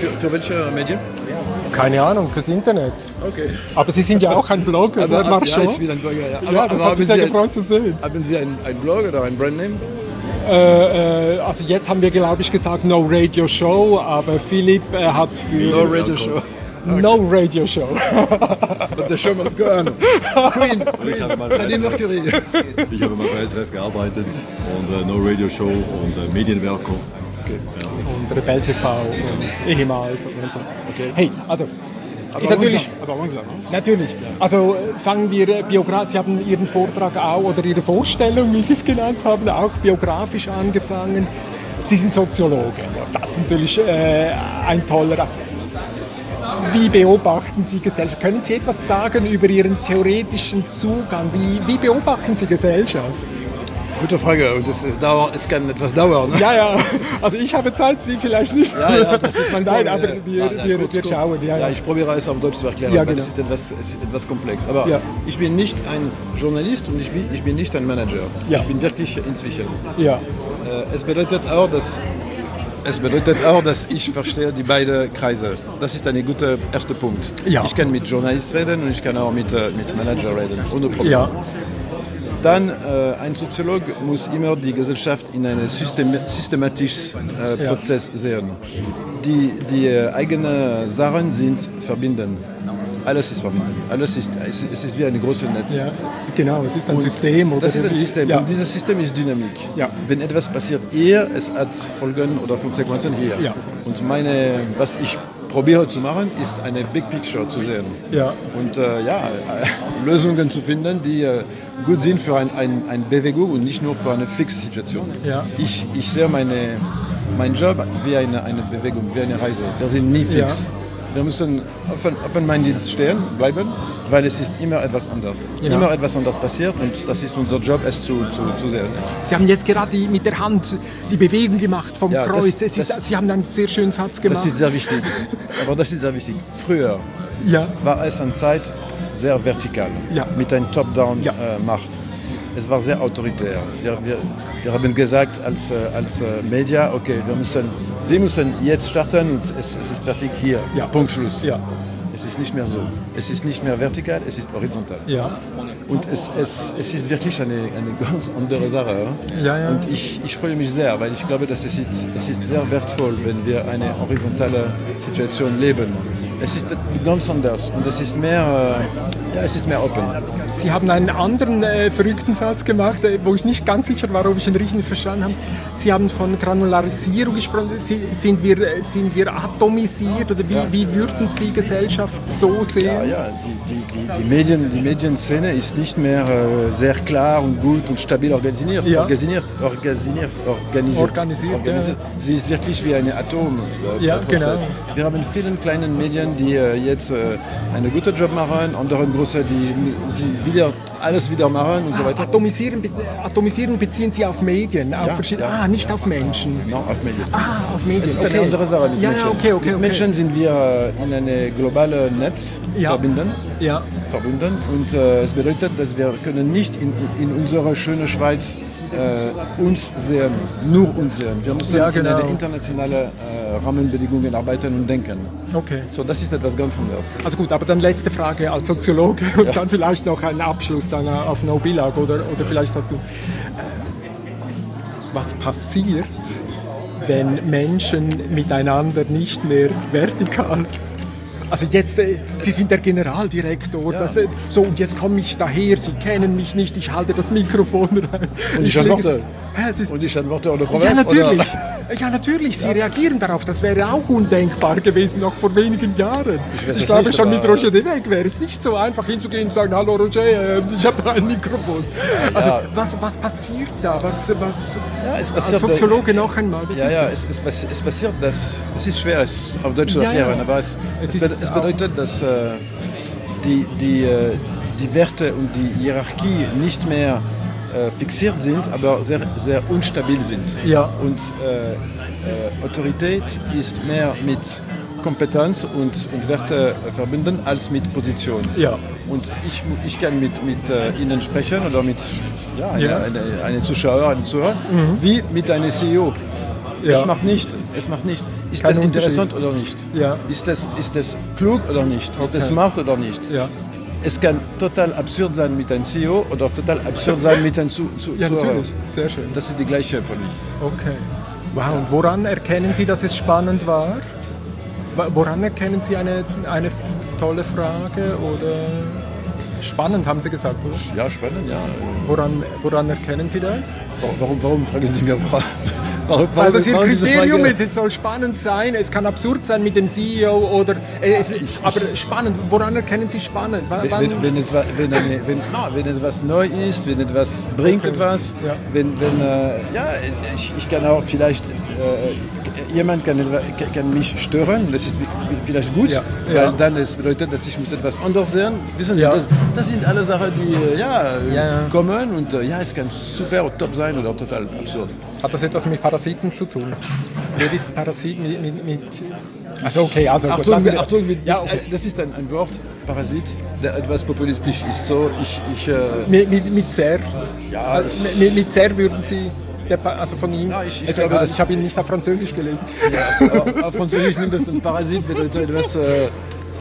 Für, für welche Medien? Keine Ahnung, fürs Internet. Okay. Aber Sie sind ja auch ein Blogger, Aber, oder? Mach ja, ich bin ein Blogger, ja. Ja, das hat haben mich sehr Sie gefreut zu sehen. Ein, haben Sie ein, ein Blog oder ein Brandname? Äh, äh, also jetzt haben wir, glaube ich, gesagt No Radio Show, aber Philipp äh, hat für No Radio Show. No Radio Show. But the show must go on. Queen, Ich habe mal, Freddie Mercury. ich habe mal bei SRF gearbeitet und äh, No Radio Show und äh, Ja, und Rebell TV und ehemals und so. Hey, also ist natürlich Aber langsam, ne? Natürlich. Also äh, fangen wir äh, biografisch. Sie haben Ihren Vortrag auch oder Ihre Vorstellung, wie Sie es genannt haben, auch biografisch angefangen. Sie sind Soziologe. Das ist natürlich äh, ein toller. Wie beobachten Sie Gesellschaft? Können Sie etwas sagen über Ihren theoretischen Zugang? Wie, wie beobachten Sie Gesellschaft? Gute Frage. Und es, es, dauert, es kann etwas dauern. Ne? Ja, ja. Also ich habe Zeit, Sie vielleicht nicht. Ja, ja, das ist mein Nein, aber Ja, wir, ja, wir, kurz, wir schauen. Ja, Ja, ich probiere es auf Deutsch zu erklären, Ja, genau. es, ist etwas, es ist etwas komplex. Aber ich bin nicht ein Journalist und ich bin, ich bin nicht ein Manager. Ich bin wirklich inzwischen. ja. Äh, Es bedeutet auch, dass es bedeutet auch, dass ich verstehe die beiden Kreise. Das ist ein guter erster Punkt. Ja. Ich kann mit Journalist reden und ich kann auch mit, äh, mit Manager reden. 100%. ja. Dann, äh, ein Soziolog muss immer die Gesellschaft in einen System systematischen äh, Ja. Prozess sehen. Die, die äh, eigenen Sachen sind verbinden. Alles ist verbunden. Alles ist, es, es ist wie ein großes Netz. ja. Genau, es ist ein System. Oder Das ist ein System Ja. und dieses System ist Dynamik. Ja. Wenn etwas passiert hier, es hat Folgen oder Konsequenzen hier. Ja. Und meine, was ich probiere zu machen, ist eine Big Picture zu sehen. Ja. Und äh, ja, äh, Lösungen zu finden, die äh, gut sind für ein, ein, eine Bewegung und nicht nur für eine fixe Situation. Ja. Ich, ich sehe meine, meinen Job wie eine, eine Bewegung, wie eine Reise. Wir sind nie fix. Ja. Wir müssen offen- open-minded stehen, bleiben, weil es ist immer etwas anders. Ja. Immer etwas anders passiert und das ist unser Job, es zu, zu, zu sehen. Sie haben jetzt gerade die, mit der Hand die Bewegung gemacht vom Ja, das- Kreuz. es ist, das- Sie haben einen sehr schönen Satz gemacht. Das ist sehr wichtig. Aber das ist sehr wichtig. Früher ja. war es eine Zeit sehr vertikal, mit einer. Top-Down-Macht. Es war sehr autoritär. Wir, wir, haben gesagt als, äh, als äh, Media, okay, wir müssen, Sie müssen jetzt starten und es, es ist fertig hier. Ja. Punkt Schluss. Ja. Es ist nicht mehr so. Es ist nicht mehr vertikal, es ist horizontal. Ja. Und es, es, es ist wirklich eine, eine ganz andere Sache. Ja, ja. Und ich, ich freue mich sehr, weil ich glaube, dass es ist, es ist sehr wertvoll, wenn wir eine horizontale Situation leben. Es ist ganz anders und es ist mehr, äh, ja, es ist mehr open. Sie haben einen anderen äh, verrückten Satz gemacht, äh, wo ich nicht ganz sicher war, ob ich ihn richtig verstanden habe. Sie haben von Granularisierung gesprochen. Sie, sind, wir, äh, sind wir atomisiert oder wie, wie würden Sie Gesellschaft so sehen? Ja, ja, die, die, die, die, Medien, die Medienszene ist nicht mehr äh, sehr klar und gut und stabil organisiert. Ja. Organisiert, organisiert, organisiert. Organisiert, ja. Sie ist wirklich wie ein Atom. äh, Ja, Prozess. genau. Wir haben viele kleine Medien, die äh, jetzt äh, einen guten Job machen, andere große, die sie wieder alles wieder machen und so weiter. Atomisieren, be- atomisieren beziehen Sie auf Medien, auf verschiedene, ja. ah, nicht auf Menschen. No, auf Medien. Ah, auf Medien. Es ist okay. eine andere Sache mit ja, Menschen. Ja, okay, okay, mit. Menschen sind wir in eine globale Netz Ja. verbinden. Ja, verbunden und äh, es bedeutet, dass wir können nicht in, in unserer schönen Schweiz äh, uns sehen, nur uns sehen. Wir müssen Ja, in genau. eine internationale äh, Rahmenbedingungen arbeiten und denken. okay. So, das ist etwas ganz anderes. Also gut, aber dann letzte Frage als Soziologe und dann vielleicht noch einen Abschluss dann auf No Bilag oder, oder vielleicht hast du. Äh, was passiert, wenn Menschen miteinander nicht mehr vertikal also jetzt, äh, Sie sind der Generaldirektor, das, äh, so und jetzt komme ich daher, Sie kennen mich nicht, ich halte das Mikrofon rein. Und ich antworte. Hä, es ist, Und ich antworte ohne Problem. ja, natürlich. Oder? Ja, natürlich. Sie reagieren darauf. Das wäre auch undenkbar gewesen, noch vor wenigen Jahren. Ich Ich, glaube, schon mit Roger de Weg wäre es nicht so einfach hinzugehen und sagen, hallo Roger, äh, ich habe da ein Mikrofon. Also, was, was passiert da? Was, was Ja, es als passiert, Soziologe noch einmal, was Ja, ja, es, es, es passiert, dass es ist schwer, es auf Deutsch zu Ja, erklären, ja. aber es, Es es, ist bedeutet, dass äh, die, die, äh, die Werte und die Hierarchie nicht mehr äh, fixiert sind, aber sehr, sehr unstabil sind. Ja. Und äh, äh, Autorität ist mehr mit Kompetenz und, und Werte äh, verbunden als mit Position. Ja. Und ich, ich kann mit, mit äh, Ihnen sprechen oder mit ja, eine, Ja. Eine, eine Zuschauer, einem Zuhörer, wie mit einem CEO. Ja. Es macht nicht, es macht nicht. Ist Kein das interessant oder nicht? Ja. Ist, das, ist das klug oder nicht? Ist Okay. das smart oder nicht? Ja. Es kann total absurd sein mit einem CEO oder total absurd sein mit einem zu, zu, ja, Zuhörer. natürlich. Sehr schön. Das ist die gleiche für mich. Okay. Wow, und woran erkennen Sie, dass es spannend war? Wa- Woran erkennen Sie eine, eine tolle Frage oder spannend, haben Sie gesagt, oder? Ja, spannend, ja. Woran, woran erkennen Sie das? Warum, warum fragen Sie mir Weil das Ihr Kriterium ist, es soll spannend sein, es kann absurd sein mit dem CEO oder äh, es, aber spannend, woran erkennen Sie spannend? Wann- wenn, wenn, es, wenn, eine, wenn, no, wenn es was neu ist, wenn etwas bringt Okay. etwas, Ja. wenn, wenn äh, ja, ich, ich kann auch vielleicht, äh, jemand kann, kann mich stören, das ist vielleicht gut, Ja. weil Ja. dann es bedeutet, dass ich muss etwas anders sehen. Wissen Sie, Ja. das, das sind alle Sachen, die äh, ja, kommen und äh, ja, es kann super oder top sein oder total absurd. Hat das etwas mit Parasiten zu tun? Wer ist Parasit mit... mit, mit also okay, also gut, Achtung, wir- Achtung mit, ja, okay. das ist ein, ein Wort, Parasit, der etwas populistisch ist. So, ich, ich, äh, Mit, mit, mit sehr. Ja, Äh, mit, mit sehr würden Sie. Der, also von ihm. Ja, ich- ich also, glaube, das- ich habe ihn nicht auf Französisch gelesen. Auf- Auf Französisch mindestens Parasit bedeutet etwas, äh,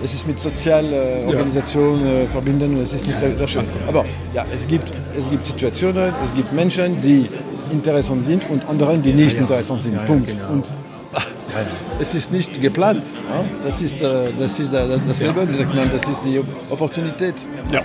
es ist mit Sozialorganisationen äh, verbinden und es ist nicht sehr, sehr schön. Aber ja, es gibt, es gibt Situationen, es gibt Menschen, die interessant sind und andere, die nicht interessant sind. Punkt. Und es ist nicht geplant. Ja? Das ist, äh, das, ist äh, das Leben, wie sagt man, das ist die Opportunität. Ja.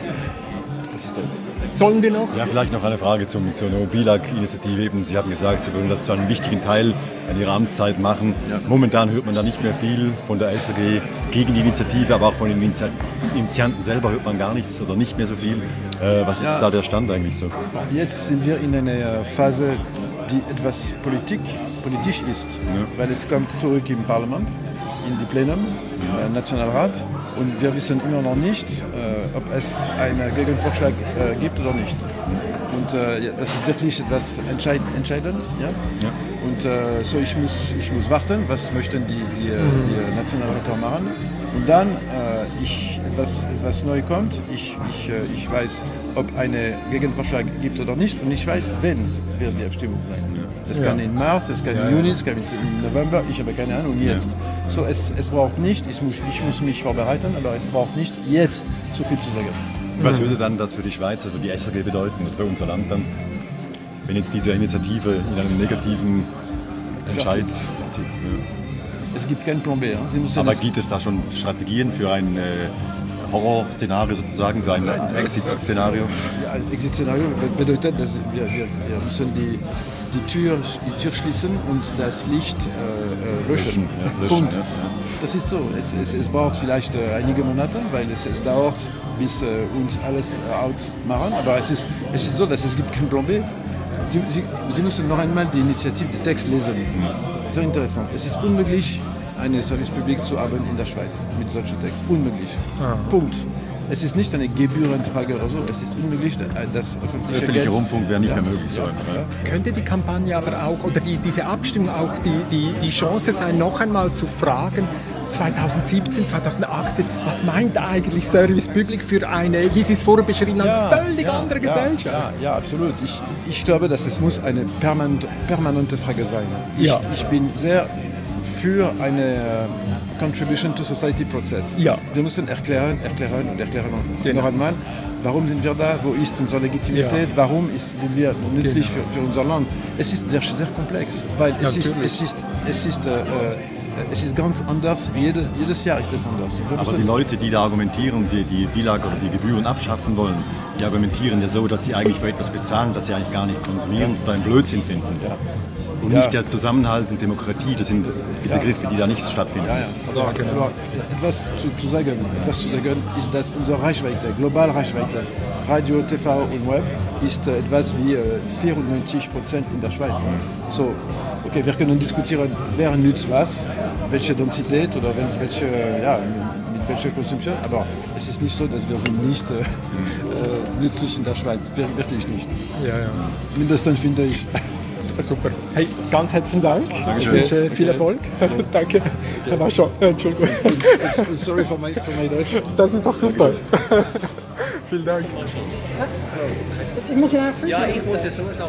Das ist das. Sollen wir noch? Ja, vielleicht noch eine Frage zum, zur No-Bilag-Initiative. Sie haben gesagt, Sie wollen das zu einem wichtigen Teil an Ihrer Amtszeit machen. Momentan hört man da nicht mehr viel von der SRG gegen die Initiative, aber auch von den Initi- Initianten selber hört man gar nichts oder nicht mehr so viel. Äh, was ist Ja. da der Stand eigentlich so? Jetzt sind wir in einer Phase, die etwas Politik, politisch ist, weil es kommt zurück im Parlament, in die Plenum, äh, Nationalrat und wir wissen immer noch nicht, äh, ob es einen Gegenvorschlag äh, gibt oder nicht. Und äh, ja, das ist wirklich etwas entscheid entscheidend. Ja? Und äh, so ich muss, ich muss warten, was möchten die, die, äh, die Nationalräte machen. Und dann, äh, ich, etwas, etwas neu kommt, ich, ich, äh, ich weiß, ob einen Gegenvorschlag gibt oder nicht und ich weiß, wenn wird die Abstimmung sein. Es kann in März, es kann im Juni, es kann im November, ich habe keine Ahnung, jetzt. So, es, es braucht nicht, ich muss, ich muss mich vorbereiten, aber es braucht nicht jetzt zu viel zu sagen. Was würde dann das für die Schweiz, für die SRG bedeuten und für unser Land dann, wenn jetzt diese Initiative in einem negativen Entscheid... Fertig. Es gibt keinen Plan B. ja. Sie müssen Aber gibt es da schon Strategien für ein äh, Horrorszenario sozusagen, für ein Exit-Szenario? Ja, ein Exit-Szenario bedeutet, dass wir, wir, wir müssen die, die, Tür, die Tür schließen und das Licht äh, äh, löschen. Löschen, ja, löschen, Punkt. ja. Das ist so. Es, es, es braucht vielleicht äh, einige Monate, weil es, es dauert, bis äh, uns alles äh, out machen. Aber es ist, es ist so, dass es gibt keinen Plan B. Sie, Sie, Sie müssen noch einmal die Initiative, den Text lesen. Sehr interessant. Es ist unmöglich, eine Service Public zu haben in der Schweiz mit solchen Text. Unmöglich. Punkt. Es ist nicht eine Gebührenfrage oder so. Es ist unmöglich, äh, das öffentliche, Öffentlicher Geld Rundfunk wäre nicht Ja. mehr möglich so einfach. Ja? Könnte die Kampagne aber auch oder die, diese Abstimmung auch die, die, die Chance sein, noch einmal zu fragen, 2017, 2018, was meint eigentlich Service Public für eine, wie Sie es vorher beschrieben haben, völlig ja, andere ja, Gesellschaft? Ja, ja, absolut. Ich, ich glaube, dass es muss eine permanente, permanente Frage sein. Ich, Ja. ich bin sehr für eine äh, Contribution to Society Prozess. Ja. Wir müssen erklären, erklären und erklären Genau. noch einmal, warum sind wir da, wo ist unsere Legitimität, Ja. warum ist, sind wir nützlich Genau. für, für unser Land. Es ist sehr, sehr komplex, weil es ist, es ist, es ist, äh, äh, es ist ganz anders. Jedes, jedes Jahr ist es anders. Aber die Leute, die da argumentieren, die die Bilag oder die Gebühren abschaffen wollen, die argumentieren ja so, dass sie eigentlich für etwas bezahlen, das sie eigentlich gar nicht konsumieren oder einen Blödsinn finden. Ja. Und Ja. nicht der Zusammenhalt und Demokratie, das sind Begriffe, die da nicht stattfinden. Ja, ja. Aber, genau. aber etwas zu, zu sagen, etwas zu sagen ist, dass unsere Reichweite, globale Reichweite, Radio, TV und Web, ist äh, etwas wie äh, 94 Prozent in der Schweiz. So, okay, wir können diskutieren, wer nützt was, welche Densität oder wel- welche, ja, mit welcher Konsumption, aber es ist nicht so, dass wir sind nicht äh, äh, nützlich in der Schweiz, Wir- wirklich nicht. Ja, ja. Mindestens finde ich. Super. Hey, ganz herzlichen Dank. Ich wünsche viel Erfolg. Danke. Herr Wascher, Entschuldigung. Sorry for my, for my Deutsch. Das ist doch super. Vielen Dank. Ich muss ja Ja, ich muss es so sagen.